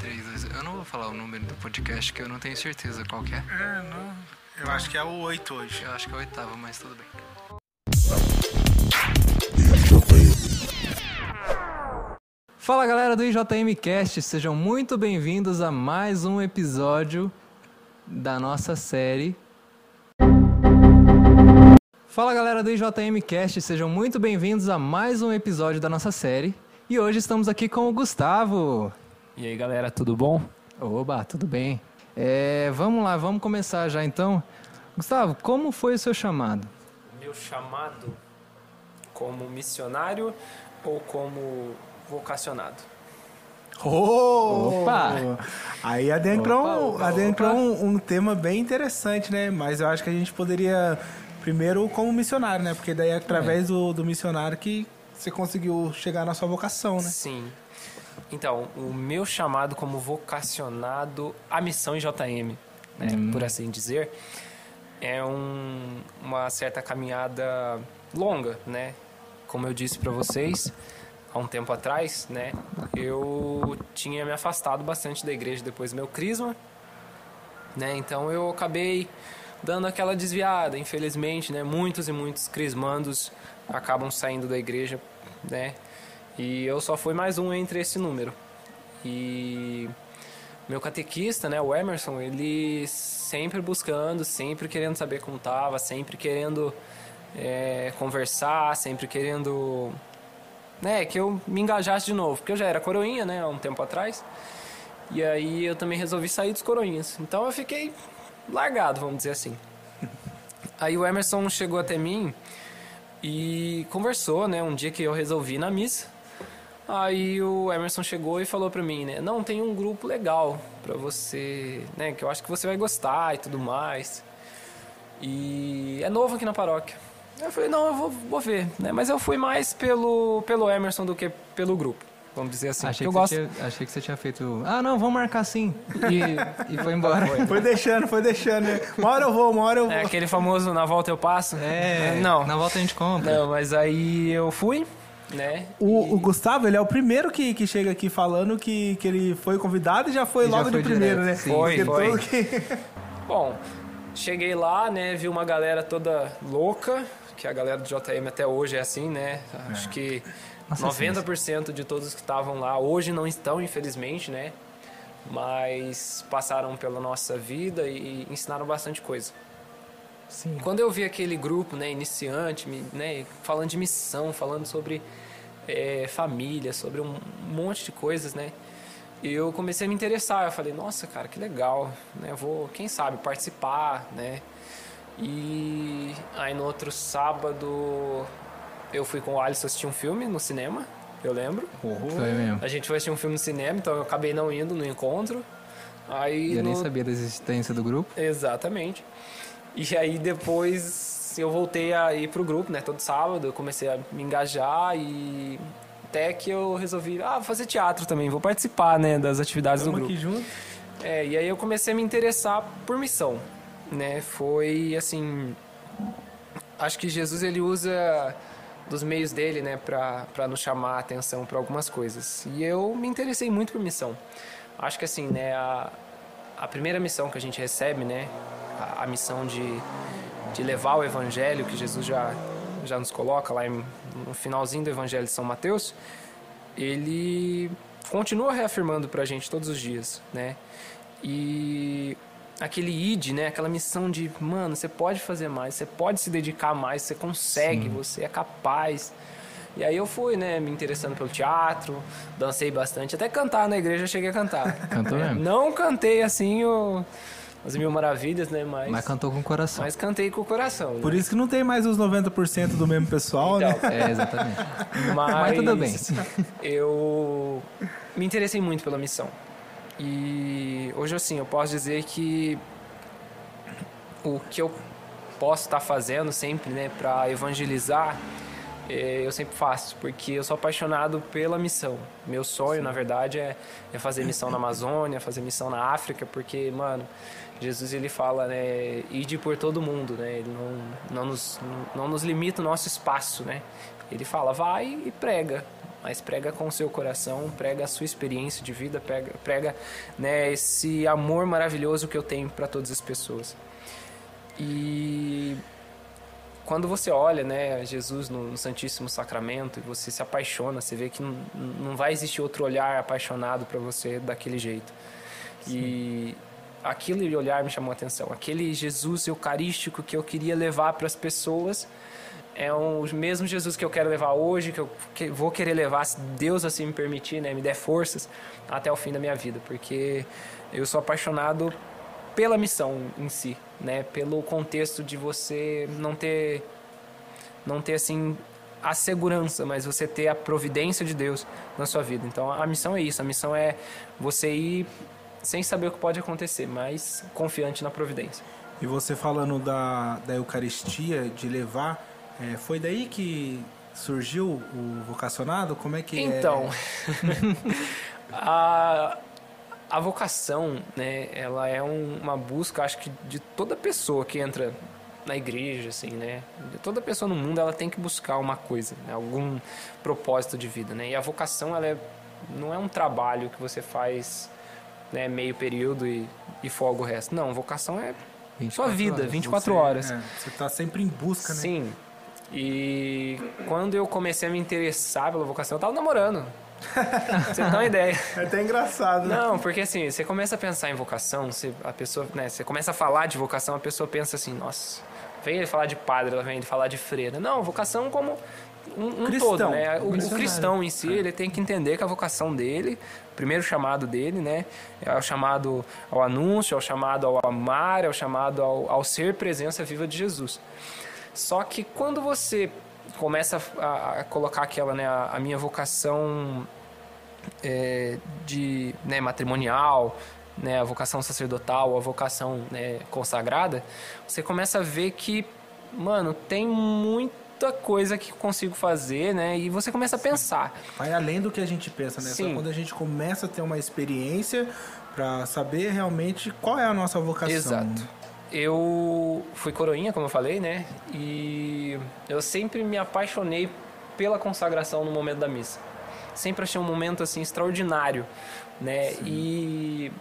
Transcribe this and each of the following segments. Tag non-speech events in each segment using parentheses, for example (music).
3, 2, eu não vou falar o número do podcast que eu não tenho certeza qual que é. É, não. Eu acho que é o 8 hoje. Eu acho que é o oitavo, mas tudo bem. Fala galera do IJM Cast, sejam muito bem-vindos a mais um episódio da nossa série. Fala galera do IJM Cast, sejam muito bem-vindos a mais um episódio da nossa série. E hoje estamos aqui com o Gustavo. E aí galera, tudo bom? Oba, tudo bem? É, vamos lá, vamos começar já então. Gustavo, como foi o seu chamado? Meu chamado como missionário ou como vocacionado? Oh! Opa! Aí adentrou, Opa, um- opa, adentrou opa. Um, um tema bem interessante, né? Mas eu acho que a gente poderia, primeiro, como missionário, né? Porque daí é através do, do missionário que você conseguiu chegar na sua vocação, né? Sim. Então, o meu chamado como vocacionado à missão em JM, né, por assim dizer, é um- uma certa caminhada longa, né? Como eu disse para vocês há um tempo atrás, né? Eu tinha me afastado bastante da igreja depois do meu crisma, né? Então eu acabei dando aquela desviada, infelizmente, né? Muitos e muitos crismandos acabam saindo da igreja, né? E eu só fui mais um entre esse número. E meu catequista, né, o Emerson, ele sempre buscando, sempre querendo saber como tava, sempre querendo é, conversar, sempre querendo né, que eu me engajasse de novo, porque eu já era coroinha, né, há um tempo atrás. E aí eu também resolvi sair dos coroinhas. Então eu fiquei largado, vamos dizer assim. (laughs) Aí o Emerson chegou até mim e conversou, né, um dia que eu resolvi ir na missa. Aí o Emerson chegou e falou pra mim, né, não, tem um grupo legal pra você, né, que eu acho que você vai gostar e tudo mais. E é novo aqui na paróquia. Eu falei, não, eu vou, vou ver, né, mas eu fui mais pelo, pelo Emerson do que pelo grupo, vamos dizer assim. Achei eu que, gosto... você tinha, achei que você tinha feito. Ah, não, vamos marcar sim. E, e foi embora. (laughs) Foi deixando, foi deixando. né? Uma hora eu vou, uma hora eu vou. É aquele famoso na volta eu passo? É, Não. Na volta a gente compra. Não, mas aí eu fui, né? O, o Gustavo, ele é o primeiro que, que chega aqui falando que, que ele foi convidado e já foi E já logo foi de primeiro, direto, né? sim. Foi, foi. que- (laughs) Bom, cheguei lá, né? Vi uma galera toda louca, que a galera do JM até hoje é assim, né? Acho que Nossa, 90% de todos que estavam lá hoje não estão, infelizmente, né? Mas passaram pela nossa vida e ensinaram bastante coisa. Sim. Quando eu vi aquele grupo, né, iniciante, me- né, falando de missão, falando sobre é, família, sobre um monte de coisas, né, eu comecei a me interessar. Eu falei, nossa, cara, que legal, né, vou, quem sabe, participar, né. E aí no outro sábado eu fui com o Alisson assistir um filme no cinema, eu lembro. Foi mesmo. A gente foi assistir um filme no cinema, então eu acabei não indo no encontro. Aí E eu nem no- sabia da existência do grupo. Exatamente. E aí depois eu voltei a ir pro grupo, né? Todo sábado eu comecei a me engajar e até que eu resolvi, ah, vou fazer teatro também, vou participar, né, das atividades do grupo. aqui junto. É, e aí eu comecei a me interessar por missão, né? Foi assim, acho que Jesus ele usa dos meios dele, né, pra nos chamar a atenção para algumas coisas. E eu me interessei muito por missão. Acho que assim, né, a, a primeira missão que a gente recebe, né, a, a missão de, de levar o evangelho que Jesus já já nos coloca lá em, no finalzinho do evangelho de São Mateus, ele continua reafirmando pra gente todos os dias, né? E aquele id, né? Aquela missão de, mano, você pode fazer mais, você pode se dedicar mais, você consegue, você é capaz. E aí eu fui, né, me interessando pelo teatro, dancei bastante, até cantar na igreja eu cheguei a cantar. Cantou É, mesmo? Não cantei assim o, as mil maravilhas, né, mas, Mas cantou com o coração. mas cantei com o coração. né? Por isso que não tem mais os 90% do mesmo pessoal, né? Então, É, exatamente. Mas, Mas tudo bem. Eu me interessei muito pela missão. E hoje, assim, eu posso dizer que o que eu posso estar fazendo sempre, né, para evangelizar, eu sempre faço, porque eu sou apaixonado pela missão. Meu sonho, na verdade, é, é fazer missão na Amazônia, fazer missão na África, porque, mano, Jesus ele fala, né, ide por todo mundo, né? Ele não, não, nos, não nos limita o nosso espaço, né? Ele fala, vai e prega, mas prega com o seu coração, prega a sua experiência de vida, prega, prega né, esse amor maravilhoso que eu tenho para todas as pessoas. E quando você olha né, Jesus no, Santíssimo Sacramento e você se apaixona, você vê que não, não vai existir outro olhar apaixonado para você daquele jeito. Sim. E aquele olhar me chamou a atenção. Aquele Jesus eucarístico que eu queria levar para as pessoas é o mesmo Jesus que eu quero levar hoje, que eu vou querer levar, se Deus assim me permitir, né, me der forças até o fim da minha vida, porque eu sou apaixonado pela missão em si, né, pelo contexto de você não ter não ter assim a segurança, mas você ter a providência de Deus na sua vida. Então a missão é isso, a missão é você ir sem saber o que pode acontecer, mas confiante na providência. E você falando da, da Eucaristia, de levar, é, foi daí que surgiu o vocacionado? Como é que? Então, é? (laughs) (laughs) a, a vocação, né, ela é um, uma busca, acho que de toda pessoa que entra na igreja, assim, né? Toda pessoa no mundo ela tem que buscar uma coisa, né? algum propósito de vida, né? E a vocação ela é, não é um trabalho que você faz né, meio período e, e folga o resto. Não, vocação é sua vida, horas. 24 você, horas. É, você está sempre em busca, né? Sim. E quando eu comecei a me interessar pela vocação, eu tava namorando. (laughs) você tem uma ideia. É até engraçado. Né? Não, porque assim, você começa a pensar em vocação, você, a pessoa, né, você começa a falar de vocação, a pessoa pensa assim, nossa, vem ele falar de padre, ela vem ele falar de freira. Não, vocação como um, um todo, né? O, o, cristão em si, ele tem que entender que a vocação dele, o primeiro chamado dele, né? É o chamado ao anúncio, é o chamado ao amar, é o chamado ao, ao ser presença viva de Jesus. Só que quando você começa a, a colocar aquela, né, a, a minha vocação é, de né, matrimonial, né, a vocação sacerdotal, a vocação né, consagrada, você começa a ver que, mano, tem muita coisa que consigo fazer, né? E você começa a pensar. Vai além do que a gente pensa, né? Sim. Só quando a gente começa a ter uma experiência para saber realmente qual é a nossa vocação. Exato. Eu fui coroinha, como eu falei, né? E eu sempre me apaixonei pela consagração no momento da missa. Sempre achei um momento assim extraordinário, né? Sim. E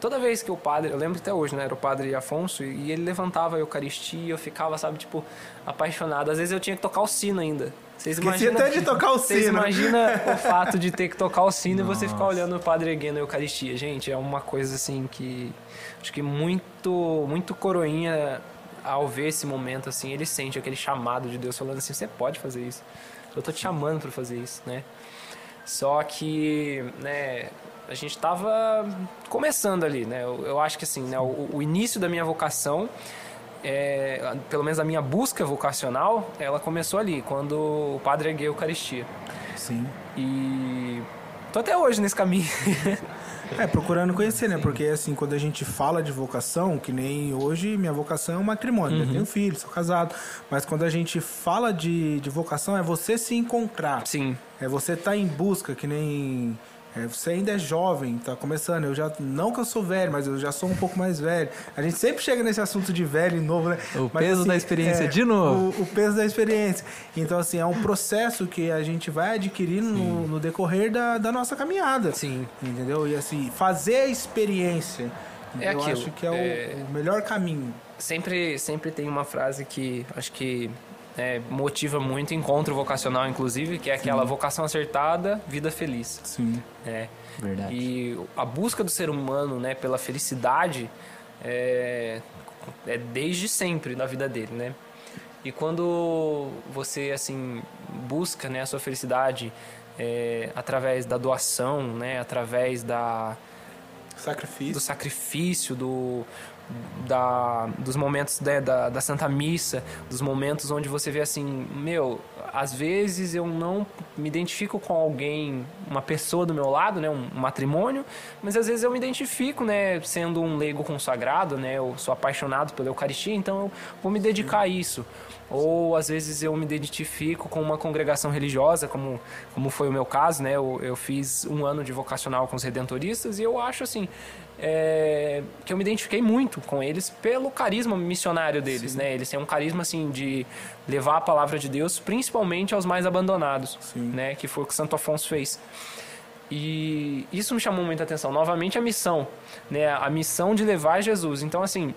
toda vez que o padre, eu lembro até hoje, né, era o padre Afonso, e ele levantava a Eucaristia, eu ficava, sabe, tipo, apaixonado. Às vezes eu tinha que tocar o sino ainda. Vocês imaginam, até de tocar o sino. Vocês imaginam o fato de ter que tocar o sino Nossa. e você ficar olhando o padre erguendo a Eucaristia. Gente, é uma coisa assim que acho que muito, muito coroinha ao ver esse momento assim, ele sente aquele chamado de Deus falando assim, você pode fazer isso. Eu tô te chamando para fazer isso, né? Só que, né, a gente estava começando ali, né? Eu, eu, acho que assim, né, o, o início da minha vocação, é, pelo menos a minha busca vocacional, ela começou ali, quando o padre ergueu a Eucaristia. Sim. E tô até hoje nesse caminho. É, procurando conhecer, né? Porque assim, quando a gente fala de vocação, que nem hoje, minha vocação é um matrimônio, né? uhum. eu tenho filho, sou casado. Mas quando a gente fala de, de vocação, é você se encontrar. Sim. É você estar tá em busca, que nem é, você ainda é jovem, tá começando. Eu já não que eu sou velho, mas eu já sou um pouco mais velho. A gente sempre chega nesse assunto de velho e novo, né? O mas, peso assim, da experiência é, de novo. O, o, peso da experiência. Então, assim, é um processo que a gente vai adquirindo no, no, decorrer da, da nossa caminhada. Sim. Entendeu? E assim, fazer a experiência. É eu aquilo. acho que é, é... O, o melhor caminho. Sempre, sempre tem uma frase que acho que é, motiva muito encontro vocacional, inclusive, que é aquela Sim. vocação acertada, vida feliz. Sim. É. Verdade. E a busca do ser humano, né, pela felicidade é, é desde sempre na vida dele, né? E quando você assim busca, né, a sua felicidade é, através da doação, né, através da sacrifício. do sacrifício, do, da, dos momentos né, da, da Santa Missa, dos momentos onde você vê assim, meu, às vezes eu não me identifico com alguém, uma pessoa do meu lado, né, um, um matrimônio, mas às vezes eu me identifico, né, sendo um leigo consagrado, né, eu sou apaixonado pela Eucaristia, então eu vou me dedicar a isso. ou às vezes eu me identifico com uma congregação religiosa, como, como foi o meu caso, né? Eu, eu fiz um ano de vocacional com os redentoristas e eu acho assim é, que eu me identifiquei muito com eles pelo carisma missionário deles, Sim. né? Eles têm um carisma assim de levar a palavra de Deus, principalmente aos mais abandonados, Sim. né? Que foi o que Santo Afonso fez. E isso me chamou muita atenção. Novamente a missão, né? A missão de levar Jesus. Então assim,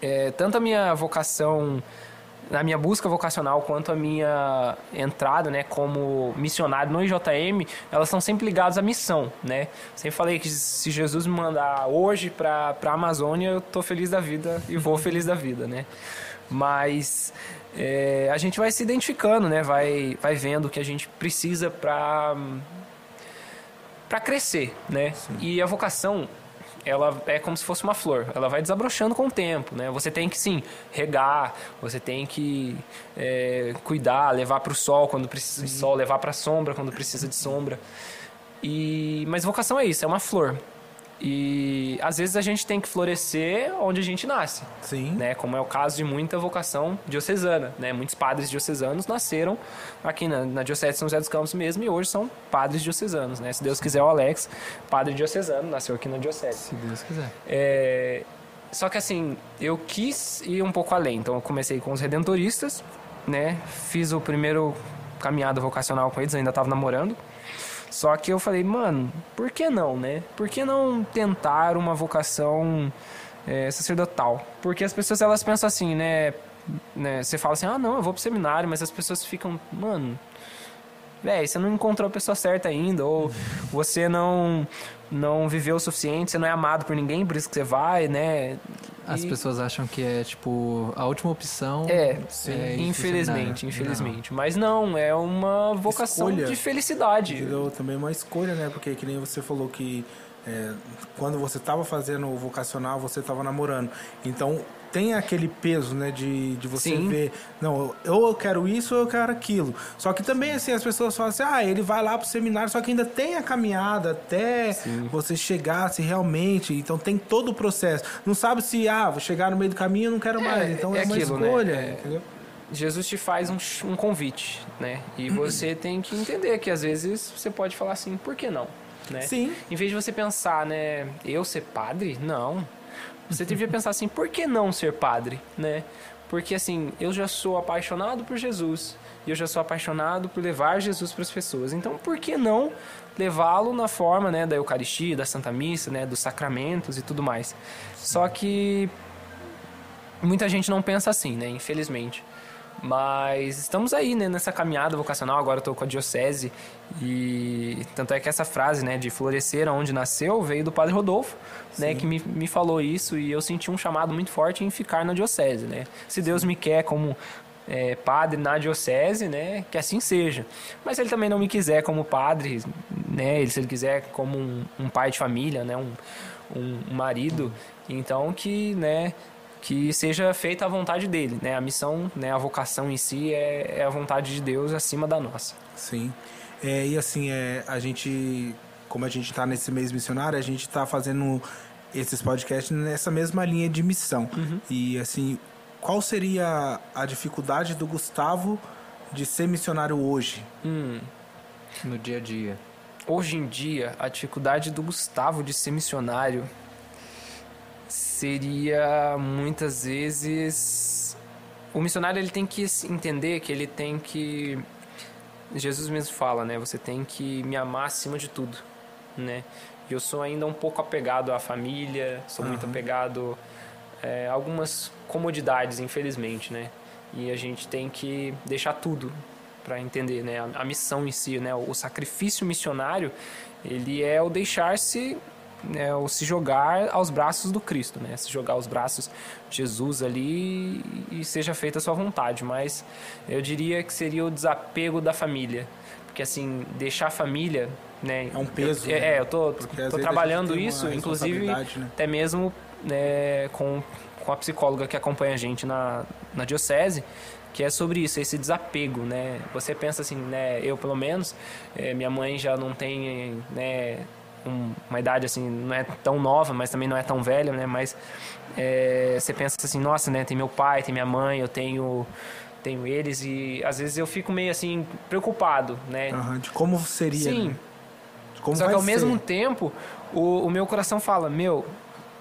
é, tanto a minha vocação na minha busca vocacional quanto a minha entrada, né, como missionário no IJM, elas estão sempre ligadas à missão, né? Sempre falei que se Jesus me mandar hoje para a Amazônia, eu tô feliz da vida e vou feliz da vida, né? Mas é, a gente vai se identificando, né? Vai, vai vendo o que a gente precisa para para crescer, né? Sim. E a vocação ela é como se fosse uma flor, ela vai desabrochando com o tempo, né? Você tem que sim regar, você tem que é, cuidar, levar para o sol quando precisa de sol, levar para a sombra quando precisa de sombra. E mas vocação é isso, é uma flor. E às vezes a gente tem que florescer onde a gente nasce. Sim. Né? Como é o caso de muita vocação diocesana. Né? Muitos padres diocesanos nasceram aqui na, na Diocese de São José dos Campos mesmo e hoje são padres diocesanos. Né? Se Deus quiser, o Alex, padre diocesano, nasceu aqui na Diocese. Se Deus quiser. É... Só que assim, eu quis ir um pouco além. Então eu comecei com os redentoristas, né? Fiz o primeiro caminhada vocacional com eles, ainda estava namorando. Só que eu falei, mano, por que não, né? Por que não tentar uma vocação é, sacerdotal? Porque as pessoas elas pensam assim, né? né? Você fala assim, ah, não, eu vou pro seminário, mas as pessoas ficam, mano, velho, você não encontrou a pessoa certa ainda, ou você não não viveu o suficiente, você não é amado por ninguém, por isso que você vai, né? As e... pessoas acham que é tipo a última opção. É, é infelizmente, infelizmente. Não. Mas não, é uma vocação escolha. de felicidade. Entendeu? Também uma escolha, né? Porque que nem você falou que é, quando você estava fazendo o vocacional, você estava namorando. Então tem aquele peso, né, de, de você Sim. ver, não, ou eu quero isso ou eu quero aquilo. Só que também, assim, as pessoas falam assim, ah, ele vai lá pro seminário, só que ainda tem a caminhada até Sim. você chegar, se realmente, então tem todo o processo. Não sabe se, ah, vou chegar no meio do caminho, eu não quero é, mais. Então é, é uma aquilo, né? escolha, né? entendeu? Jesus te faz um, um convite, né? E você tem que entender que às vezes você pode falar assim, por que não? Né? Sim. Em vez de você pensar, né, eu ser padre? Não. Você devia pensar assim, por que não ser padre, né? Porque assim, eu já sou apaixonado por Jesus e eu já sou apaixonado por levar Jesus para as pessoas. Então, por que não levá-lo na forma, né, da Eucaristia, da Santa Missa, né, dos sacramentos e tudo mais? Só que muita gente não pensa assim, né, infelizmente. Mas estamos aí, né, nessa caminhada vocacional. Agora eu tô com a diocese e tanto é que essa frase, né, de florescer onde nasceu, veio do Padre Rodolfo, né, Sim. né, que me, me falou isso e eu senti um chamado muito forte em ficar na diocese, né. Se Deus me quer como é, padre na diocese, né, que assim seja. Mas se ele também não me quiser como padre, né, se ele quiser como um, um pai de família, né, um, um marido, então que, né, que seja feita a vontade dele, né? A missão, né, a vocação em si é, é a vontade de Deus acima da nossa. Sim. É, e assim, é, a gente, como a gente está nesse mês missionário, a gente está fazendo esses podcasts nessa mesma linha de missão. Uhum. E assim, qual seria a dificuldade do Gustavo de ser missionário hoje? Hum. No dia a dia. Hoje em dia, a dificuldade do Gustavo de ser missionário seria muitas vezes o missionário ele tem que entender que ele tem que Jesus mesmo fala, né? Você tem que me amar acima de tudo, né? Eu sou ainda um pouco apegado à família, sou uhum. muito apegado é, a algumas comodidades, infelizmente, né? E a gente tem que deixar tudo para entender, né? A, a, missão em si, né? O sacrifício missionário, ele é o deixar-se né, ou se jogar aos braços do Cristo, né? Se jogar aos braços de Jesus ali e seja feita a sua vontade. Mas eu diria que seria o desapego da família. Porque assim, deixar a família, né? É um peso. Eu, né? É, eu tô, tô trabalhando isso, inclusive né? até mesmo né, com, com a psicóloga que acompanha a gente na, na diocese, que é sobre isso, esse desapego, né? Você pensa assim, né? Eu pelo menos, é, minha mãe já não tem, né? Um- uma idade assim, não é tão nova, mas também não é tão velha, né? Mas é, você pensa assim, nossa, né? Tem meu pai, tem minha mãe, eu tenho tenho eles e às vezes eu fico meio assim preocupado, né? Aham, de como seria. Sim. né? Como Só que ao mesmo ser. tempo, o, o meu coração fala, meu,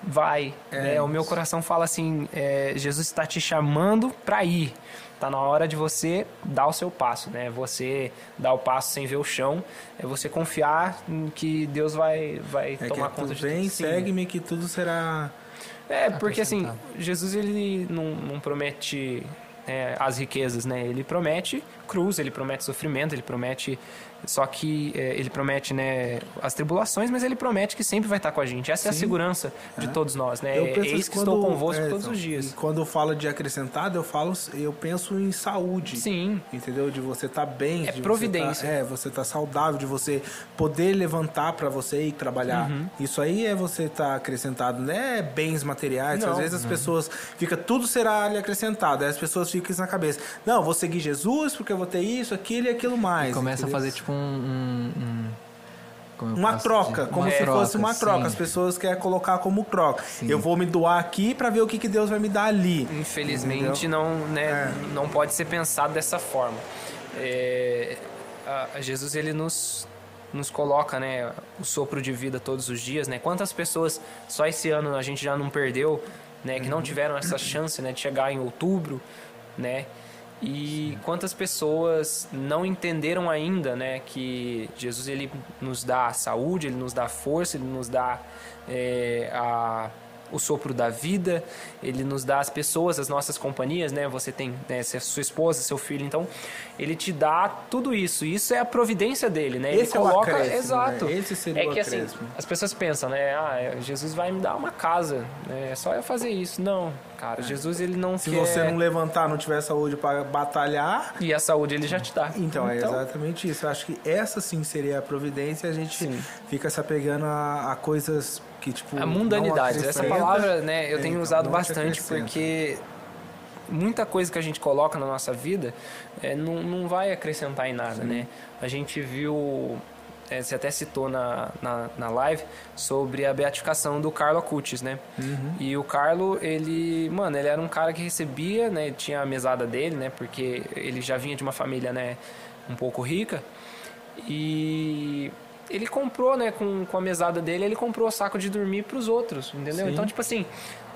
vai. É né? O meu coração fala assim, é, Jesus está te chamando para ir. Tá na hora de você dar o seu passo, né? Você dar o passo sem ver o chão, é você confiar em que Deus vai, vai É tomar conta de vem, tudo. Segue-me que tudo será. É, porque assim. Jesus ele não, não promete é, as riquezas, né? Ele promete cruz, ele promete sofrimento, ele promete. Só que é, ele promete né, as tribulações, mas ele promete que sempre vai estar com a gente. Essa é a Sim. segurança de todos nós, né? Eu penso Eis que que estou quando- convosco é, todos então, os dias. e quando eu falo de acrescentado, eu falo, eu penso em saúde. Sim. Entendeu? De você estar bem. É de você providência. tá- é, você tá saudável, de você poder levantar para você ir trabalhar. Uhum. Isso aí é você estar acrescentado, não é bens materiais. Não. Às vezes as pessoas fica tudo será lhe acrescentado. Aí as pessoas ficam isso na cabeça. Não, vou seguir Jesus porque eu vou ter isso, aquilo e aquilo mais. E começa a entendeu? fazer tipo um. um- um- Uma troca, dizer? como Uma se fosse uma troca. sim. As pessoas querem colocar como troca. Sim. Eu vou me doar aqui para ver o que, que Deus vai me dar ali. Infelizmente não, né, É. não pode ser pensado dessa forma. É, a- a Jesus ele nos nos coloca, né, o sopro de vida todos os dias, né? Quantas pessoas só esse ano a gente já não perdeu, né, que não tiveram essa chance, né, de chegar em outubro, né? E quantas pessoas não entenderam ainda, né, que Jesus ele nos dá a saúde, ele nos dá força, ele nos dá é, a o sopro da vida, ele nos dá as pessoas, as nossas companhias, né? Você tem né, é sua esposa, seu filho, então ele te dá tudo isso. Isso é a providência dele, né? É ele o coloca, acréscimo, exato. né? Esse seria é que assim, as pessoas pensam, né? Ah, é, Jesus vai me dar uma casa, né? É só eu fazer isso. Não, cara, Jesus ele não É. Se quer você não levantar, não tiver saúde para batalhar, e a saúde ele já te dá. então, é exatamente isso. Eu acho que essa sim seria a providência. A gente Sim. fica se apegando a, a coisas que tipo A mundanidade. Essa palavra, né, eu É, tenho então, usado bastante porque muita coisa que a gente coloca na nossa vida é, não, não vai acrescentar em nada, né? A gente viu, é, você até citou na, na, na live, sobre a beatificação do Carlo Acutis, né? Uhum. E o Carlo, ele, mano, ele era um cara que recebia, né? Tinha a mesada dele, né? Porque ele já vinha de uma família, né? Um pouco rica. E ele comprou, né, com, com a mesada dele, ele comprou saco de dormir para os outros, entendeu? Sim. Então, tipo assim,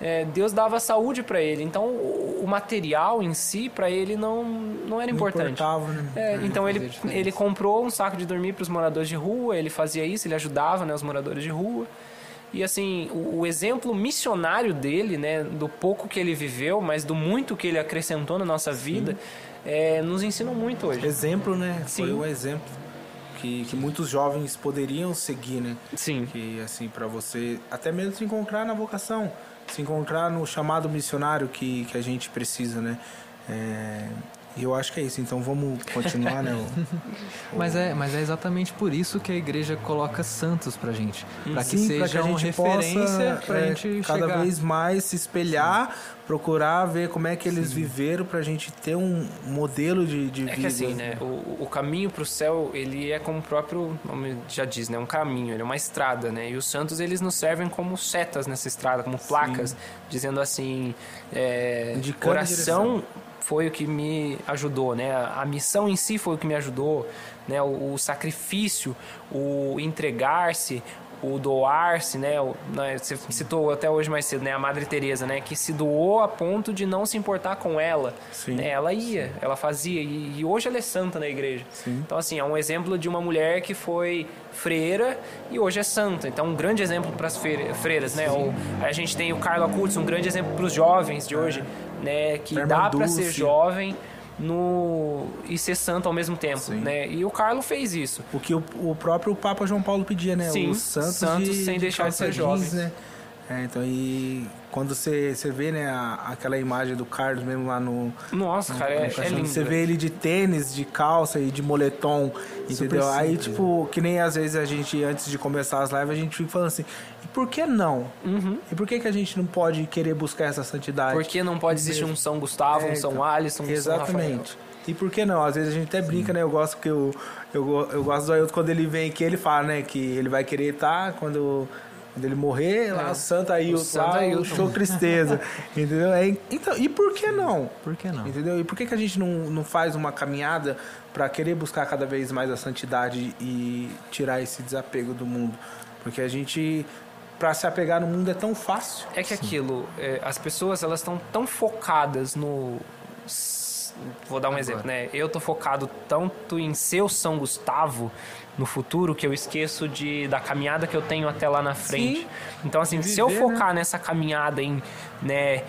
é, Deus dava saúde para ele. Então, o, o material em si, para ele, não, não era Não importante. importava, né? É, então ele, ele comprou um saco de dormir para os moradores de rua, ele fazia isso, ele ajudava né, os moradores de rua. E assim, o, o exemplo missionário dele, né, do pouco que ele viveu, mas do muito que ele acrescentou na nossa vida, é, nos ensinam muito hoje. Exemplo, né? Sim. Foi um exemplo que, que muitos jovens poderiam seguir, né? Sim. Que assim, para você até mesmo se encontrar na vocação, se encontrar no chamado missionário que, que a gente precisa, né? É, E eu acho que é isso. Então vamos continuar, né? o- (laughs) Mas é, mas é exatamente por isso que a igreja coloca santos pra gente. Pra que Sim, pra sejam referência pra é, gente cada chegar. vez mais se espelhar, procurar ver como é que eles viveram pra gente ter um modelo de, de É vida. que assim, né? O, o caminho para o céu, ele é como o próprio nome já diz, né? Um caminho, ele é uma estrada, né? E os santos, eles nos servem como setas nessa estrada, como placas, dizendo assim, é, Indicando a oração foi o que me ajudou, né? A, missão em si foi o que me ajudou, né? O, o sacrifício, o entregar-se, o doar-se, né? O- né, Você citou até hoje mais cedo, né? A Madre Teresa, né? Que se doou a ponto de não se importar com ela. Sim. né? Ela ia, ela fazia. E, e hoje ela é santa na igreja. Sim. Então, assim, é um exemplo de uma mulher que foi freira e hoje é santa. Então, um grande exemplo para as freiras, né? Ou, a gente tem o Carlo Acutis, um grande exemplo para os jovens de hoje, né? Que dá para ser jovem no e ser santo ao mesmo tempo, Sim. né? E o Carlo fez isso. O que o, o próprio Papa João Paulo pedia, né? Sim, Os santos, santos de, sem de deixar de ser jovens. né? É, então, e quando você, você vê, né, a- aquela imagem do Carlos mesmo lá no. Nossa, cara, é, no é caixão, lindo. Você vê ele de tênis, de calça e de moletom, entendeu? Aí, simples, tipo, que nem às vezes a gente, antes de começar as lives, a gente fica falando assim, por que não? Uhum. E por que, que a gente não pode querer buscar essa santidade? Porque não pode existir um São Gustavo, É, um São então, Alisson, um São. Exatamente. E por que não? Às vezes a gente até brinca, né? Eu gosto que eu, eu, eu gosto do Ailton quando ele vem aqui, ele fala, né? Que ele vai querer estar quando, quando ele morrer, lá É. o Santo Ailton, O Santo lá, o show tristeza. (laughs) entendeu? É, então, e por que não? Por que não? Entendeu? E por que, que a gente não, não faz uma caminhada para querer buscar cada vez mais a santidade e tirar esse desapego do mundo? Porque a gente, para se apegar no mundo é tão fácil. É que aquilo, é, as pessoas elas estão tão focadas no. Vou dar um exemplo, né? Eu tô focado tanto em ser o São Gustavo no futuro que eu esqueço de da caminhada que eu tenho até lá na frente. Sim. Então, assim, Viver, se eu né? focar nessa caminhada em, né,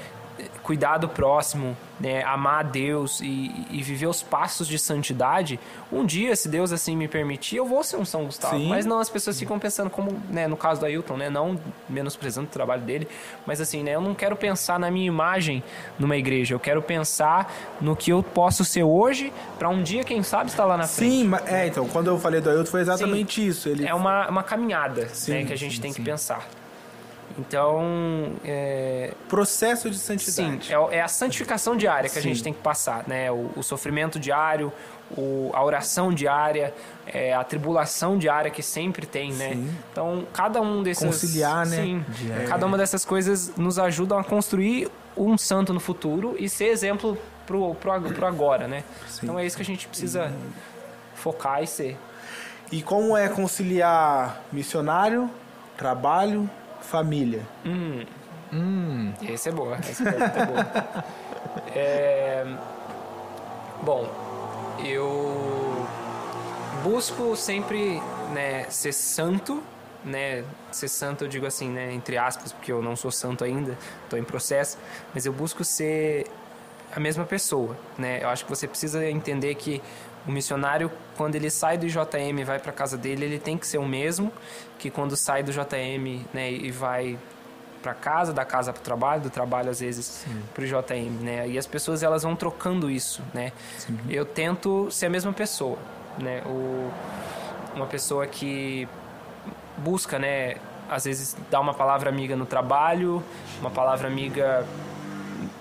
cuidar do próximo, né, amar a Deus e, e viver os passos de santidade, um dia, se Deus assim me permitir, eu vou ser um São Gustavo. Sim. Mas não, as pessoas ficam pensando como, né, no caso do Ailton, né, não menosprezando o trabalho dele, mas assim, né, eu não quero pensar na minha imagem numa igreja, eu quero pensar no que eu posso ser hoje para um dia, quem sabe, estar lá na frente. Sim, mas, é, então, quando eu falei do Ailton foi exatamente isso. Ele É uma, uma caminhada Sim, né, que a gente sim, tem sim. que pensar. Então, é, processo de Sim, santidade. é, é a santificação diária que a Sim. gente tem que passar, né? O, o sofrimento diário, o- a oração diária, é, a tribulação diária que sempre tem, né? Sim. Então, cada um desses... Conciliar, né? Sim, Diário. cada uma dessas coisas nos ajudam a construir um santo no futuro e ser exemplo pro, pro, pro agora, né? Sim. Então, é isso que a gente precisa focar e ser. E como é conciliar missionário, trabalho, família? Hum, Hum, Esse é boa, essa pergunta é boa. (laughs) É, Bom, eu busco sempre né, ser santo, né? Ser santo eu digo assim, né, entre aspas, porque eu não sou santo ainda, estou em processo, mas eu busco ser a mesma pessoa, né? Eu acho que você precisa entender que o missionário, quando ele sai do JM e vai para casa dele, ele tem que ser o mesmo que quando sai do JM, né, e vai para casa, da casa para o trabalho, do trabalho às vezes para o JM, né? E as pessoas elas vão trocando isso, né? Eu tento ser a mesma pessoa, né? O, uma pessoa que busca, né? Às vezes dar uma palavra amiga no trabalho, uma palavra amiga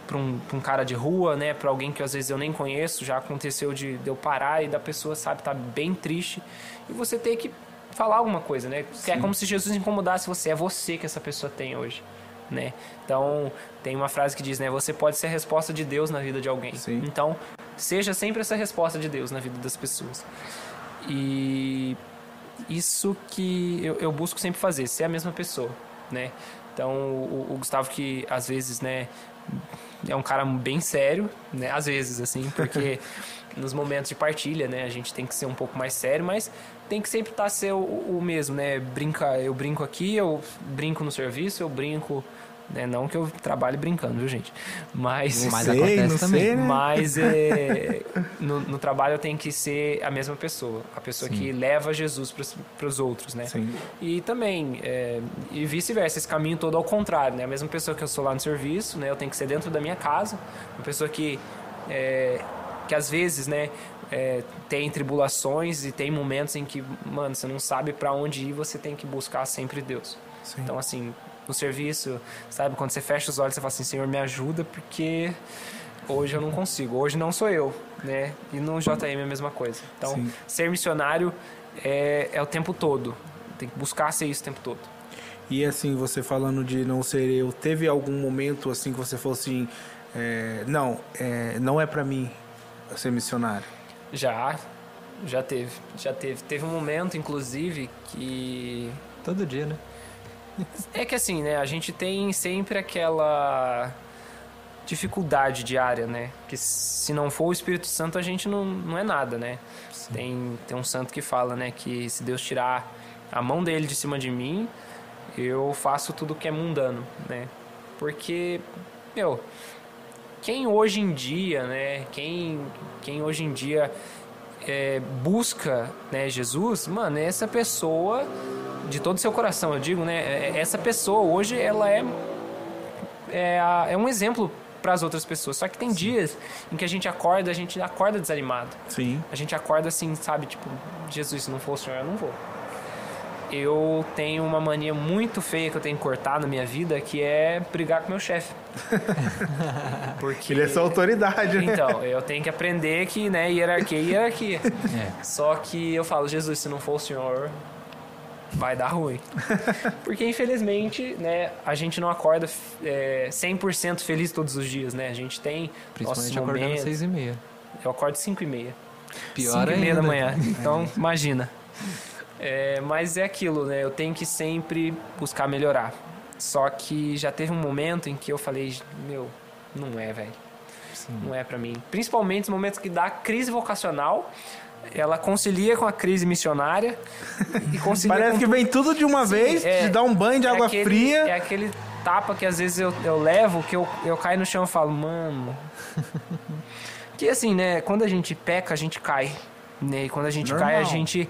para um, pra um cara de rua, né? Para alguém que às vezes eu nem conheço. Já aconteceu de, de eu parar e da pessoa, sabe, tá bem triste e você ter que falar alguma coisa, né? Que É como se Jesus incomodasse você. É você que essa pessoa tem hoje, né? Então tem uma frase que diz, né? Você pode ser a resposta de Deus na vida de alguém. Sim. Então seja sempre essa resposta de Deus na vida das pessoas. E isso que eu, eu busco sempre fazer, ser a mesma pessoa, né? Então, o, o Gustavo que às vezes, né, é um cara bem sério, né? Às vezes, assim, porque (laughs) nos momentos de partilha, né, a gente tem que ser um pouco mais sério, mas tem que sempre estar ser o, o mesmo, né? Brinca, eu brinco aqui, eu brinco no serviço, eu brinco, né? Não que eu trabalhe brincando, viu, gente? Mas Mas sei, acontece não também. sei, né? mas é, (laughs) no, no trabalho eu tenho que ser a mesma pessoa, a pessoa que leva Jesus para os outros, né? Sim. E também, é, e vice-versa, esse caminho todo ao contrário, né? A mesma pessoa que eu sou lá no serviço, né? Eu tenho que ser dentro da minha casa, uma pessoa que, é, que às vezes, né? é, tem tribulações e tem momentos em que, mano, você não sabe para onde ir, você tem que buscar sempre Deus. Sim. Então, assim, no serviço, sabe? Quando você fecha os olhos, você fala assim, Senhor, me ajuda, porque hoje eu não consigo, hoje não sou eu, né? E no JM é a mesma coisa. Então, Sim. ser missionário é, é o tempo todo. Tem que buscar ser isso o tempo todo. E assim, você falando de não ser eu, teve algum momento assim que você falou assim, é, não, é, não é pra mim ser missionário? Já, já teve, já teve. Teve um momento, inclusive, que todo dia, né? É que assim, né? A gente tem sempre aquela dificuldade diária, né? Que se não for o Espírito Santo, a gente não, não é nada, né? Tem, tem um santo que fala, né? Que se Deus tirar a mão dele de cima de mim, eu faço tudo que é mundano, né? Porque, meu, quem hoje em dia, né? Quem, quem hoje em dia é, busca né, Jesus, mano, essa pessoa, de todo o seu coração, eu digo, né? é- Essa pessoa hoje, ela é, é, é um exemplo para as outras pessoas. Só que tem dias em que a gente acorda, a gente acorda desanimado. Sim. A gente acorda assim, sabe? Tipo, Jesus, se não for o Senhor, eu não vou. Eu tenho uma mania muito feia que eu tenho que cortar na minha vida, que é brigar com meu chefe. (laughs) Porque Ele é sua autoridade, né? então, eu tenho que aprender que, né, hierarquia é hierarquia. É. Só que eu falo, Jesus, se não for o Senhor, vai dar ruim. (laughs) Porque, infelizmente, né, a gente não acorda é, 100% feliz todos os dias, né? A gente tem nossos Principalmente acordando às momentos. seis e meia. Eu acordo 5 e meia. Pior 5 e meia ainda. da manhã. Então, (laughs) imagina. É, mas é aquilo, né? Eu tenho que sempre buscar melhorar. Só que já teve um momento em que eu falei, meu, não é, velho. Não é pra mim. Principalmente nos momentos que dá crise vocacional, ela concilia com a crise missionária e concilia Parece com que vem tudo de uma vez, é- te dá um banho de é água aquele- fria. É aquele tapa que às vezes eu, eu levo, que eu, eu caio no chão e falo, mano. (laughs) que assim, né? Quando a gente peca, a gente cai. Né? E quando a gente Normal. cai, a gente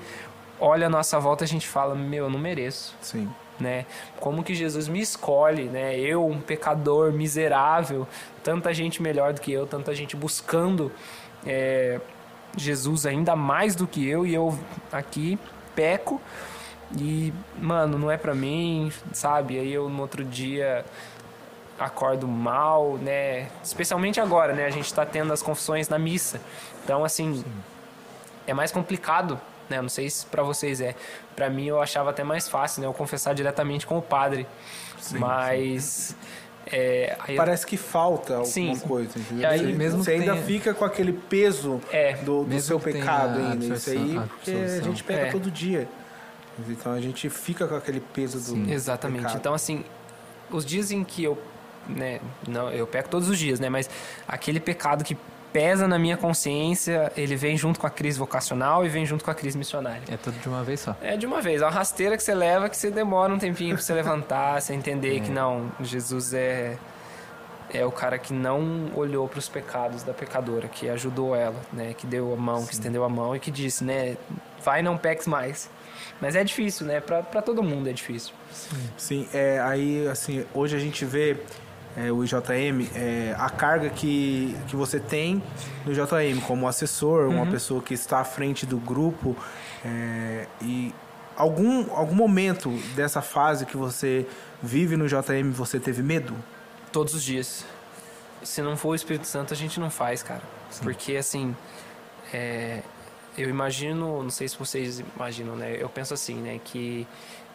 olha a nossa volta a gente fala, meu, eu não mereço. Sim. Né? Como que Jesus me escolhe, né? Eu, um pecador miserável, tanta gente melhor do que eu, tanta gente buscando é, Jesus ainda mais do que eu e eu aqui peco e mano, não é pra mim, sabe? Aí eu no outro dia acordo mal, né? Especialmente agora, né? A gente tá tendo as confissões na missa. Então, assim, é mais complicado, né? Não sei se pra vocês é. Pra mim eu achava até mais fácil, né? Eu confessar diretamente com o padre. Mas é, aí eu- Parece que falta alguma Sim. coisa, entendeu? E aí, você mesmo você ainda tenha- fica com aquele peso É. do, do seu pecado a ainda. Isso aí, absorção- a porque a absorção. gente pega É. todo dia. Então a gente fica com aquele peso do. Exatamente. pecado. Então, assim, os dias em que eu, né, não, eu peco todos os dias, né, mas aquele pecado que pesa na minha consciência, ele vem junto com a crise vocacional e vem junto com a crise missionária. É tudo de uma vez só. É de uma vez, é uma rasteira que você leva que você demora um tempinho pra você levantar, você entender que não, Jesus é é o cara que não olhou para os pecados da pecadora, que ajudou ela, né, que deu a mão, que estendeu a mão e que disse, né, vai não peques mais. Mas é difícil, né? Pra, pra todo mundo é difícil. Sim, é, aí assim, hoje a gente vê é, o IJM, é, a carga que, que você tem no IJM como assessor, Uhum. uma pessoa que está à frente do grupo, é, e algum, algum momento dessa fase que você vive no JM você teve medo? Todos os dias. Se não for o Espírito Santo, a gente não faz, cara. Porque, assim, é, eu imagino, não sei se vocês imaginam, né? Eu penso assim, né? Que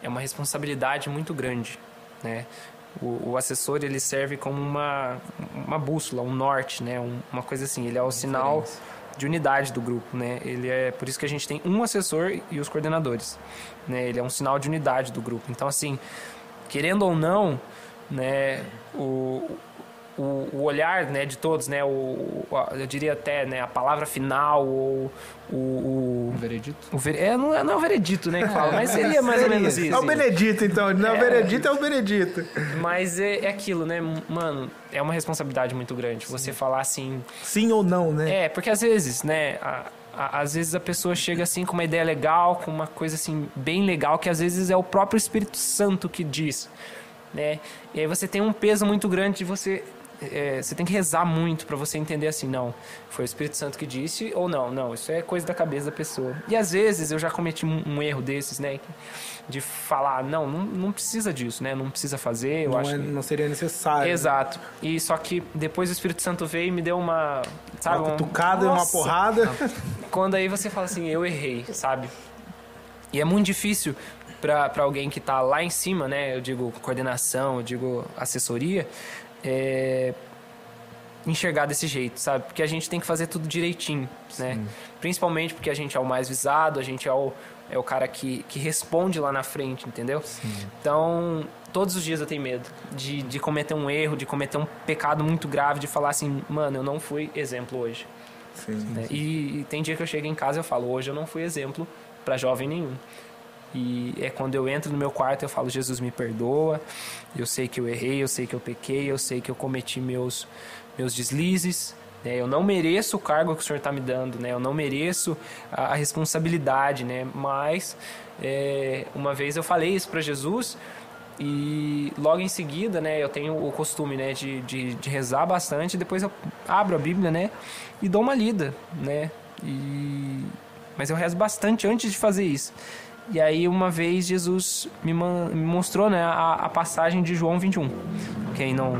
é uma responsabilidade muito grande, né? O, o assessor, ele serve como uma, uma bússola, um norte, né? Um- uma coisa assim, ele é o sinal de unidade do grupo, né? Ele é por isso que a gente tem um assessor e os coordenadores, né? Ele é um sinal de unidade do grupo. Então, assim, querendo ou não, né? O, o, o olhar né, de todos, né, o, eu diria até né, a palavra final ou o, o, veredito? o ver- é, não, é, não é o veredito né, que fala, mas seria mais ou menos isso. É o Benedito, então. Não é o Benedito, é o Benedito. Mas é, é aquilo, né, mano, é uma responsabilidade muito grande. Você falar assim, Sim ou não, né? é, porque às vezes, né, a- às vezes a pessoa chega assim com uma ideia legal, com uma coisa assim bem legal, que às vezes é o próprio Espírito Santo que diz, né? E aí você tem um peso muito grande de você é, você tem que rezar muito para você entender assim, não, foi o Espírito Santo que disse ou não, não, isso é coisa da cabeça da pessoa. E às vezes eu já cometi um, um erro desses, né, de falar, não, não, não precisa disso, né, não precisa fazer, eu não, acho é- que não seria necessário. Exato. E só que depois o Espírito Santo veio e me deu uma. Sabe? Uma um- cutucada e uma Nossa! porrada. (laughs) Quando aí você fala assim, eu errei, sabe? E é muito difícil pra alguém que tá lá em cima, né? Eu digo coordenação, eu digo assessoria, é, enxergar desse jeito, sabe? Porque a gente tem que fazer tudo direitinho, né? Principalmente porque a gente é o mais visado, a gente é o, é o cara que, que responde lá na frente, entendeu? Então, todos os dias eu tenho medo de, de cometer um erro, de cometer um pecado muito grave, de falar assim, mano, eu não fui exemplo hoje. Sim. né? E, e tem dia que eu chego em casa e eu falo, hoje eu não fui exemplo para jovem nenhum. E é quando eu entro no meu quarto eu falo, Jesus me perdoa, eu sei que eu errei, eu sei que eu pequei, eu sei que eu cometi meus, meus deslizes, Né? Eu não mereço o cargo que o Senhor está me dando, né? Eu não mereço a, a responsabilidade, né? Mas é, uma vez eu falei isso para Jesus e logo em seguida, né? Eu tenho o costume, né? De, de, de rezar bastante. Depois eu abro a Bíblia, né? E dou uma lida, né? E mas eu rezo bastante antes de fazer isso. E aí uma vez Jesus me, me mostrou, né? A, a passagem de João 21. Quem não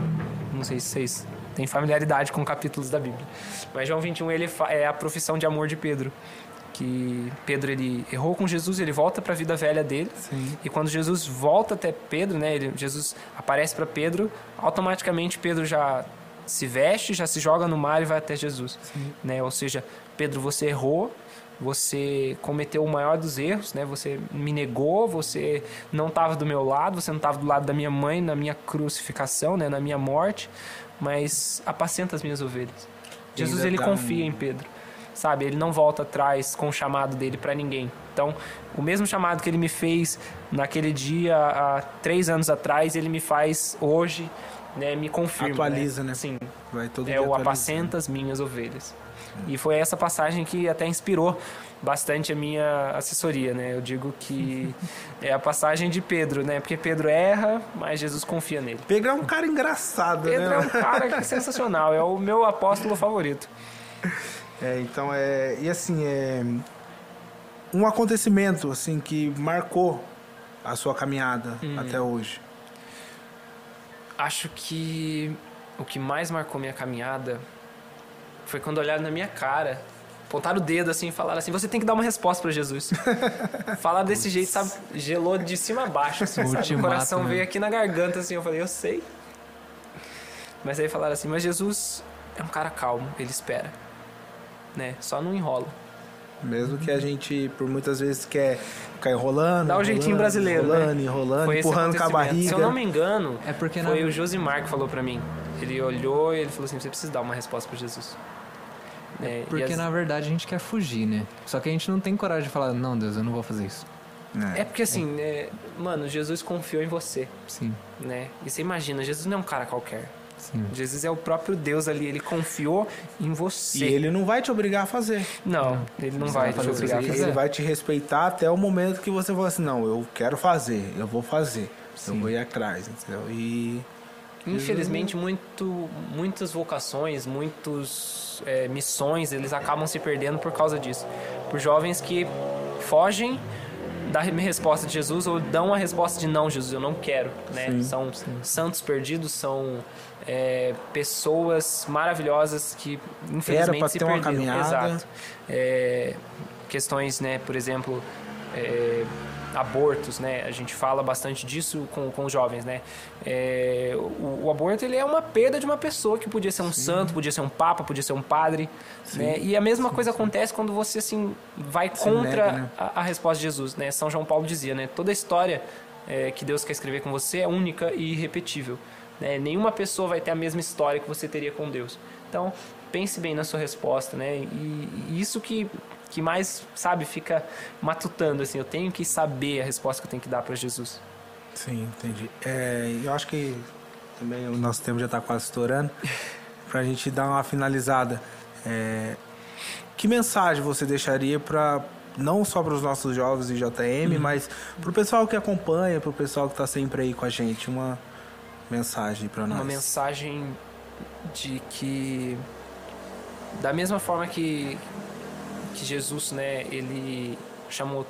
não sei se vocês têm familiaridade com capítulos da Bíblia. Mas João 21 ele é a profissão de amor de Pedro. Que Pedro ele errou com Jesus, ele volta para a vida velha dele. Sim. E quando Jesus volta até Pedro, né, ele, Jesus aparece para Pedro, automaticamente Pedro já se veste, já se joga no mar e vai até Jesus, Sim. né? Ou seja, Pedro, você errou, você cometeu o maior dos erros, né? Você me negou, você não estava do meu lado, você não estava do lado da minha mãe na minha crucificação, né? Na minha morte, mas apacenta as minhas ovelhas. Jesus ele confia em Pedro, sabe? Ele não volta atrás com o chamado dele para ninguém. Então, o mesmo chamado que ele me fez naquele dia há três anos atrás, ele me faz hoje, né? Me confirma. Atualiza, né? né? Sim. Vai todo É o apacenta as minhas ovelhas. E foi essa passagem que até inspirou bastante a minha assessoria, né? Eu digo que (laughs) é a passagem de Pedro, né? Porque Pedro erra, mas Jesus confia nele. Pedro é um cara engraçado, Pedro né? é um (laughs) cara que é sensacional, é o meu apóstolo favorito. É, então é. E assim, é. Um acontecimento, assim, que marcou a sua caminhada Hum. até hoje. Acho que o que mais marcou minha caminhada foi quando olharam na minha cara, apontaram o dedo assim e falaram assim: você tem que dar uma resposta para Jesus. (laughs) Falar desse jeito, sabe? Gelou de cima a baixo, assim, sabe? O coração né? veio aqui na garganta, assim. Eu falei: eu sei. Mas aí falaram assim: mas Jesus é um cara calmo, ele espera. Né? Só não enrola. Mesmo que a gente, por muitas vezes, quer ficar enrolando. Dá o jeitinho brasileiro, Enrolando, né? enrolando, Foi empurrando com a barriga. Se eu não me engano, É porque foi o Josimar que falou pra mim. Ele olhou e ele falou assim: você precisa dar uma resposta pra Jesus. E Porque as- na verdade a gente quer fugir, né? Só que a gente não tem coragem de falar, não, Deus, eu não vou fazer isso. É porque assim, é, mano, Jesus confiou em você, Sim, né? E você imagina, Jesus não é um cara qualquer. sim. Jesus é o próprio Deus ali, ele confiou em você. E ele não vai te obrigar a fazer. Não, ele não Você vai vai te obrigar a Ele, fazer. quiser. vai te respeitar até o momento que você fala assim, não, eu quero fazer, eu vou fazer. Eu vou ir atrás, entendeu? E Infelizmente, muito, muitas vocações, muitas é, missões, eles acabam se perdendo por causa disso. Por jovens que fogem da re- resposta de Jesus ou dão a resposta de não, Jesus, eu não quero. Né? Sim, são santos perdidos, são é, pessoas maravilhosas que infelizmente pra se ter uma perderam. caminhada. Exato. É, questões, né, por exemplo, é, abortos, né? A gente fala bastante disso com, com os jovens, né? É, o, o aborto ele é uma perda de uma pessoa que podia ser um santo, podia ser um papa, podia ser um padre, né? E a mesma coisa acontece quando você assim vai contra nega, né? a, a resposta de Jesus, né? São João Paulo dizia, né? Toda história é, que Deus quer escrever com você é única e irrepetível. Né? Nenhuma pessoa vai ter a mesma história que você teria com Deus. Então pense bem na sua resposta, né? E, e isso que que mais sabe fica matutando assim. Eu tenho que saber a resposta que eu tenho que dar para Jesus. Sim, entendi. É, eu acho que também o nosso tempo já está quase estourando. (laughs) Pra gente dar uma finalizada. é, que mensagem você deixaria para não só para os nossos jovens de JM, mas para o pessoal que acompanha, para o pessoal que está sempre aí com a gente, uma mensagem para nós. Uma mensagem de que da mesma forma que que Jesus, né, ele chamou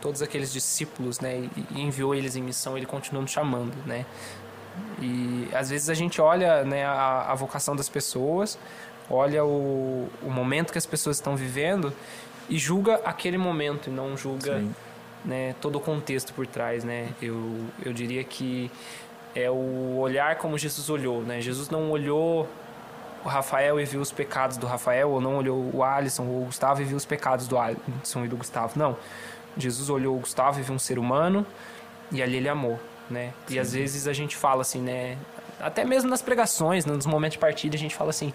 todos aqueles discípulos, né, e enviou eles em missão, ele continua nos chamando, né? E às vezes a gente olha, né, a, a vocação das pessoas, olha o, o momento que as pessoas estão vivendo e julga aquele momento e não julga Sim. né, todo o contexto por trás, né? Eu, eu diria que é o olhar como Jesus olhou, né? Jesus não olhou o Rafael e viu os pecados do Rafael, ou não olhou o Alisson ou o Gustavo e viu os pecados do Alisson e do Gustavo. Não. Jesus olhou o Gustavo e viu um ser humano e ali ele amou, né? E às vezes a gente fala assim, né? Até mesmo nas pregações, nos momentos de partilha, a gente fala assim: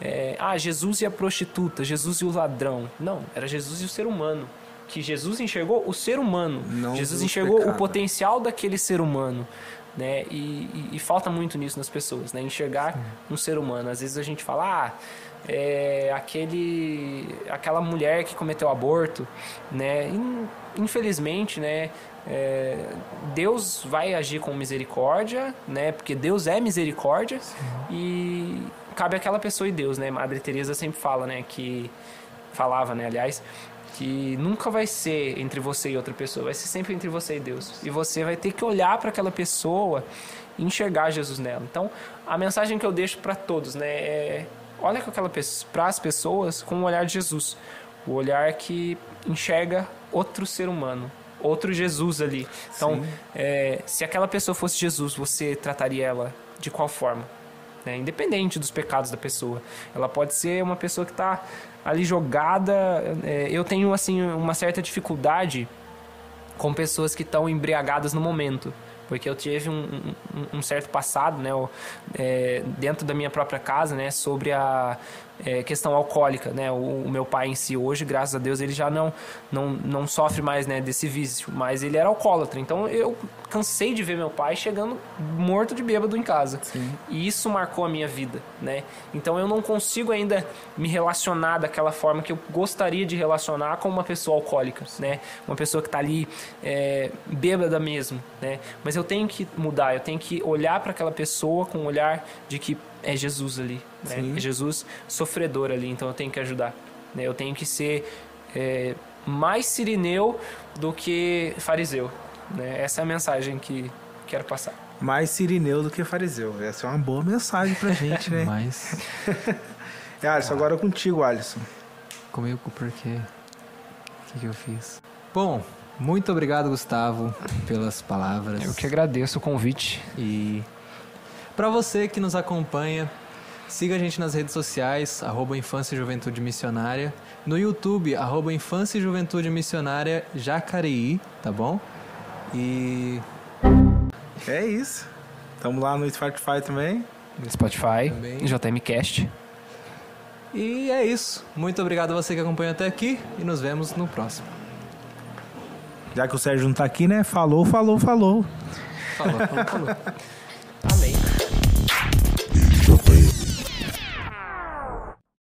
é, ah, Jesus e a prostituta, Jesus e o ladrão. Não, era Jesus e o ser humano. que Jesus enxergou o ser humano. Não Jesus o enxergou o pecado. potencial daquele ser humano. Né? E, e- e falta muito nisso nas pessoas, né? Enxergar um ser humano. Às vezes a gente fala, ah, é aquele, aquela mulher que cometeu aborto, né? In- Infelizmente, né? é, Deus vai agir com misericórdia, né? Porque Deus é misericórdia e cabe àquela pessoa e Deus, né? Madre Teresa sempre fala, né? Que falava, né? Aliás, que nunca vai ser entre você e outra pessoa, vai ser sempre entre você e Deus. E você vai ter que olhar para aquela pessoa e enxergar Jesus nela. Então, a mensagem que eu deixo para todos, né? É, olha para as pessoas com o olhar de Jesus, o olhar que enxerga outro ser humano, outro Jesus ali. Então, é, se aquela pessoa fosse Jesus, você trataria ela de qual forma? Né? Independente dos pecados da pessoa. Ela pode ser uma pessoa que está ali jogada. é, eu tenho, assim, uma certa dificuldade com pessoas que estão embriagadas no momento. Porque eu tive um, um- um certo passado, né, é, dentro da minha própria casa, né, sobre a é, questão alcoólica, né, o, o meu pai em si hoje, graças a Deus, ele já não, não, não sofre mais, né, desse vício, mas ele era alcoólatra, então eu cansei de ver meu pai chegando morto de bêbado em casa, e isso marcou a minha vida, né, então eu não consigo ainda me relacionar daquela forma que eu gostaria de relacionar com uma pessoa alcoólica, né, uma pessoa que está ali é, bêbada mesmo, né, mas eu tenho que mudar, eu tenho que olhar para aquela pessoa com o olhar de que é Jesus ali, né? É Jesus sofredor ali, então eu tenho que ajudar, né? Eu tenho que ser é, mais sirineu do que fariseu, né? Essa é a mensagem que quero passar. Mais sirineu do que fariseu. Essa é uma boa mensagem pra gente, né? (laughs) Mas (laughs) É, Alisson, agora contigo, Alisson. comigo por quê? O que, que eu fiz? Bom, muito obrigado, Gustavo, pelas palavras. Eu que agradeço o convite. E para você que nos acompanha, siga a gente nas redes sociais, arroba Infância e Juventude Missionária, no YouTube, arroba Infância e Juventude Missionária Jacareí, tá bom? E É isso. Tamo lá no Spotify também. No Spotify, Também. JMCast. E é isso. Muito obrigado a você que acompanhou até aqui e nos vemos no próximo. Já que o Sérgio não tá aqui, né? Falou, falou, falou. Falou, falou, falou. (laughs)